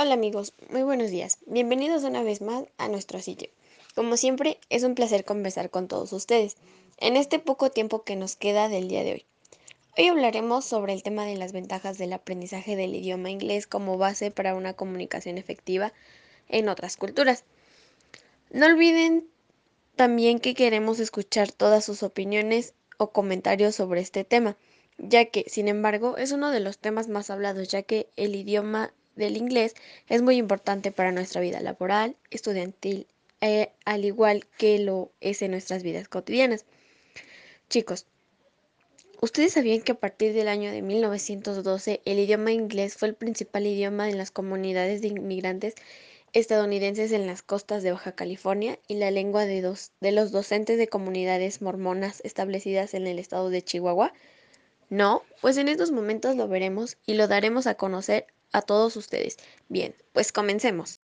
Hola amigos, muy buenos días. Bienvenidos una vez más a nuestro sitio. Como siempre, es un placer conversar con todos ustedes en este poco tiempo que nos queda del día de hoy. Hoy hablaremos sobre el tema de las ventajas del aprendizaje del idioma inglés como base para una comunicación efectiva en otras culturas. No olviden también que queremos escuchar todas sus opiniones o comentarios sobre este tema, ya que, sin embargo, es uno de los temas más hablados, ya que el idioma del inglés es muy importante para nuestra vida laboral, estudiantil, eh, al igual que lo es en nuestras vidas cotidianas. Chicos, ¿ustedes sabían que a partir del año de 1912 el idioma inglés fue el principal idioma en las comunidades de inmigrantes estadounidenses en las costas de Baja California y la lengua de, dos, de los docentes de comunidades mormonas establecidas en el estado de Chihuahua? No, pues en estos momentos lo veremos y lo daremos a conocer a todos ustedes. Bien, pues comencemos.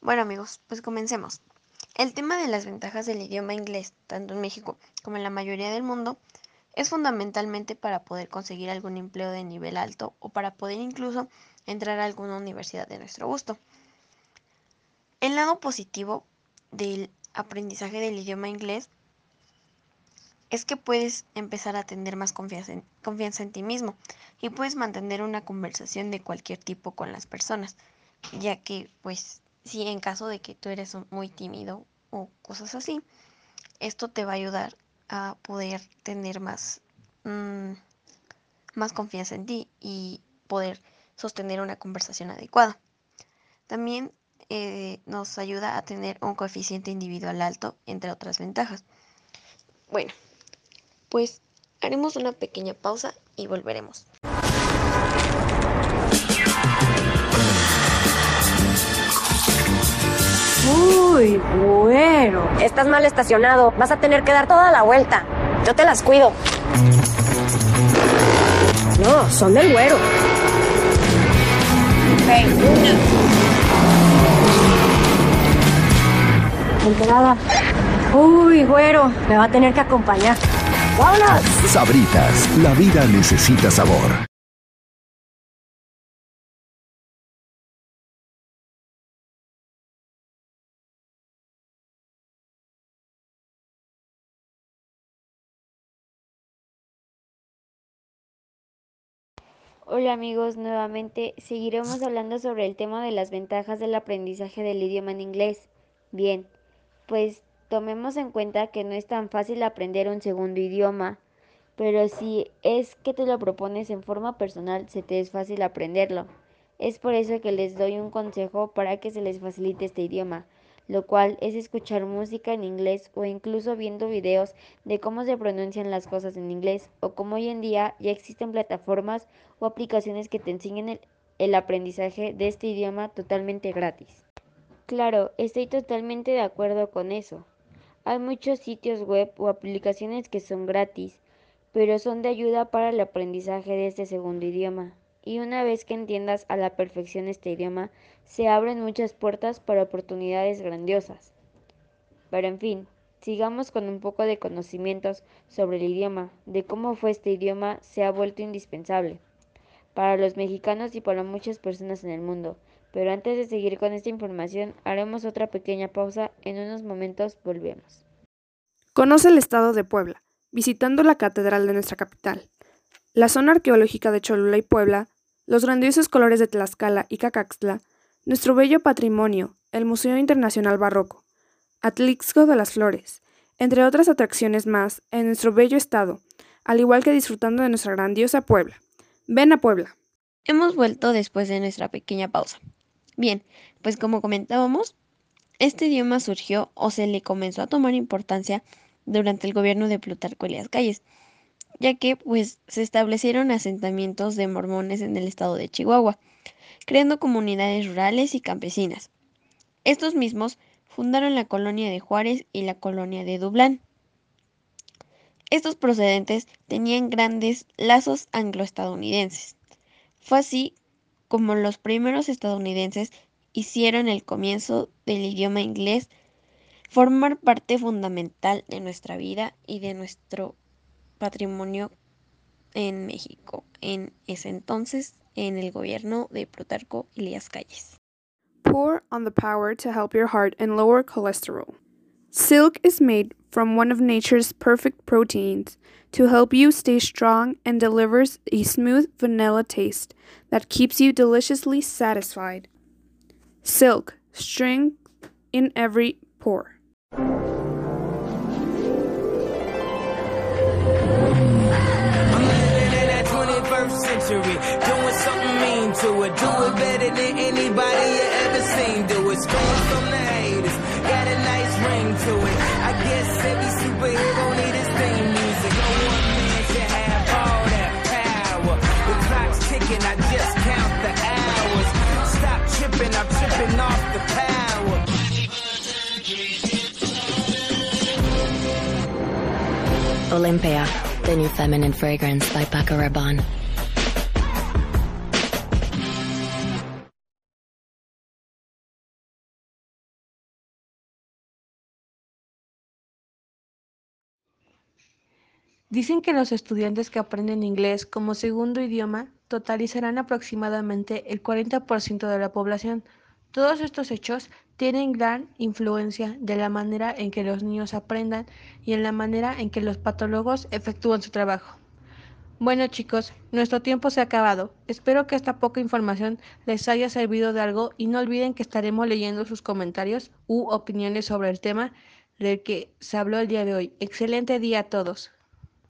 Bueno amigos, pues comencemos. El tema de las ventajas del idioma inglés, tanto en México como en la mayoría del mundo, es fundamentalmente para poder conseguir algún empleo de nivel alto o para poder incluso entrar a alguna universidad de nuestro gusto. El lado positivo del aprendizaje del idioma inglés es que puedes empezar a tener más confianza en, ti mismo y puedes mantener una conversación de cualquier tipo con las personas, ya que pues si en caso de que tú eres muy tímido o cosas así, esto te va a ayudar a poder tener más, mmm, más confianza en ti y poder sostener una conversación adecuada. También eh, nos ayuda a tener un coeficiente individual alto, entre otras ventajas. Bueno, pues haremos una pequeña pausa y volveremos. Uy, bueno. Estás mal estacionado. Vas a tener que dar toda la vuelta. Yo te las cuido. No, son del güero. Enterada. Uy, güero, me va a tener que acompañar. ¡Vámonos! Sabritas, la vida necesita sabor. Hola amigos, nuevamente seguiremos hablando sobre el tema de las ventajas del aprendizaje del idioma en inglés. Bien, pues tomemos en cuenta que no es tan fácil aprender un segundo idioma, pero si es que te lo propones en forma personal, se te es fácil aprenderlo. Es por eso que les doy un consejo para que se les facilite este idioma, lo cual es escuchar música en inglés o incluso viendo videos de cómo se pronuncian las cosas en inglés o como hoy en día ya existen plataformas o aplicaciones que te enseñen el, el aprendizaje de este idioma totalmente gratis. Claro, estoy totalmente de acuerdo con eso. Hay muchos sitios web o aplicaciones que son gratis, pero son de ayuda para el aprendizaje de este segundo idioma. Y una vez que entiendas a la perfección este idioma, se abren muchas puertas para oportunidades grandiosas. Pero en fin, sigamos con un poco de conocimientos sobre el idioma, de cómo fue este idioma se ha vuelto indispensable para los mexicanos y para muchas personas en el mundo. Pero antes de seguir con esta información, haremos otra pequeña pausa. En unos momentos volvemos. Conoce el estado de Puebla, visitando la catedral de nuestra capital. La zona arqueológica de Cholula y Puebla, los grandiosos colores de Tlaxcala y Cacaxtla, nuestro bello patrimonio, el Museo Internacional Barroco, Atlixco de las Flores, entre otras atracciones más en nuestro bello estado, al igual que disfrutando de nuestra grandiosa Puebla. Ven a Puebla. Hemos vuelto después de nuestra pequeña pausa. Bien, pues como comentábamos, este idioma surgió o se le comenzó a tomar importancia durante el gobierno de Plutarco Elias Calles, ya que pues se establecieron asentamientos de mormones en el estado de Chihuahua, creando comunidades rurales y campesinas. Estos mismos fundaron la colonia de Juárez y la colonia de Dublán. Estos procedentes tenían grandes lazos angloestadounidenses. Fue así como los primeros estadounidenses hicieron el comienzo del idioma inglés formar parte fundamental de nuestra vida y de nuestro patrimonio en México, en ese entonces en el gobierno de Plutarco Elías Calles. pour on the power to help your heart and lower cholesterol. Silk is made from one of nature's perfect proteins to help you stay strong and delivers a smooth vanilla taste that keeps you deliciously satisfied. Silk, strength in every pore. Olympia, the new feminine fragrance by Paco Rabanne. Dicen que los estudiantes que aprenden inglés como segundo idioma totalizarán aproximadamente el 40% de la población. Todos estos hechos tienen gran influencia de la manera en que los niños aprendan y en la manera en que los patólogos efectúan su trabajo. Bueno chicos, nuestro tiempo se ha acabado. Espero que esta poca información les haya servido de algo y no olviden que estaremos leyendo sus comentarios u opiniones sobre el tema del que se habló el día de hoy. Excelente día a todos.